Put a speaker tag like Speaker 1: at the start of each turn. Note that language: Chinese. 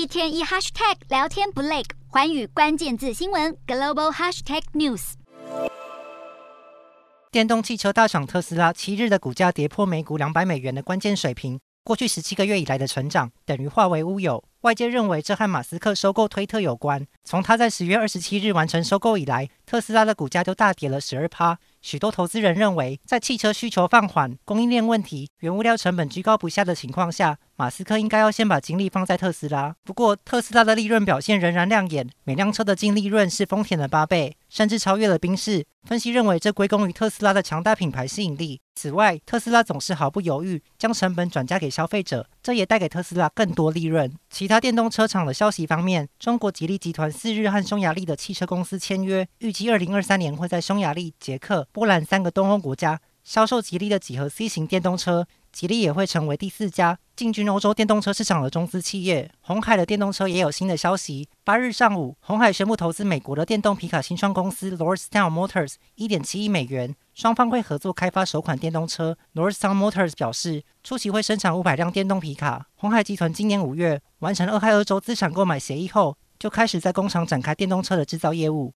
Speaker 1: 一天一 hashtag 聊天不累，环宇关键字新闻 global hashtag news。
Speaker 2: 电动汽车大厂特斯拉七日的股价跌破每股两百美元的关键水平，过去十七个月以来的成长等于化为乌有。外界认为这和马斯克收购推特有关。从他在十月二十七日完成收购以来，特斯拉的股价就大跌了十二趴。许多投资人认为，在汽车需求放缓、供应链问题、原物料成本居高不下的情况下，马斯克应该要先把精力放在特斯拉。不过，特斯拉的利润表现仍然亮眼，每辆车的净利润是丰田的八倍，甚至超越了宾士。分析认为，这归功于特斯拉的强大品牌吸引力。此外，特斯拉总是毫不犹豫将成本转嫁给消费者，这也带给特斯拉更多利润。其他电动车厂的消息方面，中国吉利集团四日和匈牙利的汽车公司签约，预计二零二三年会在匈牙利、捷克、波兰三个东欧国家销售吉利的几何 C 型电动车。吉利也会成为第四家进军欧洲电动车市场的中资企业。鸿海的电动车也有新的消息。八日上午，鸿海宣布投资美国的电动皮卡新创公司 Lordstown Motors 一点七亿美元，双方会合作开发首款电动车。Lordstown Motors 表示，初期会生产五百辆电动皮卡。鸿海集团今年五月完成俄亥俄州资产购买协议后，就开始在工厂展开电动车的制造业务。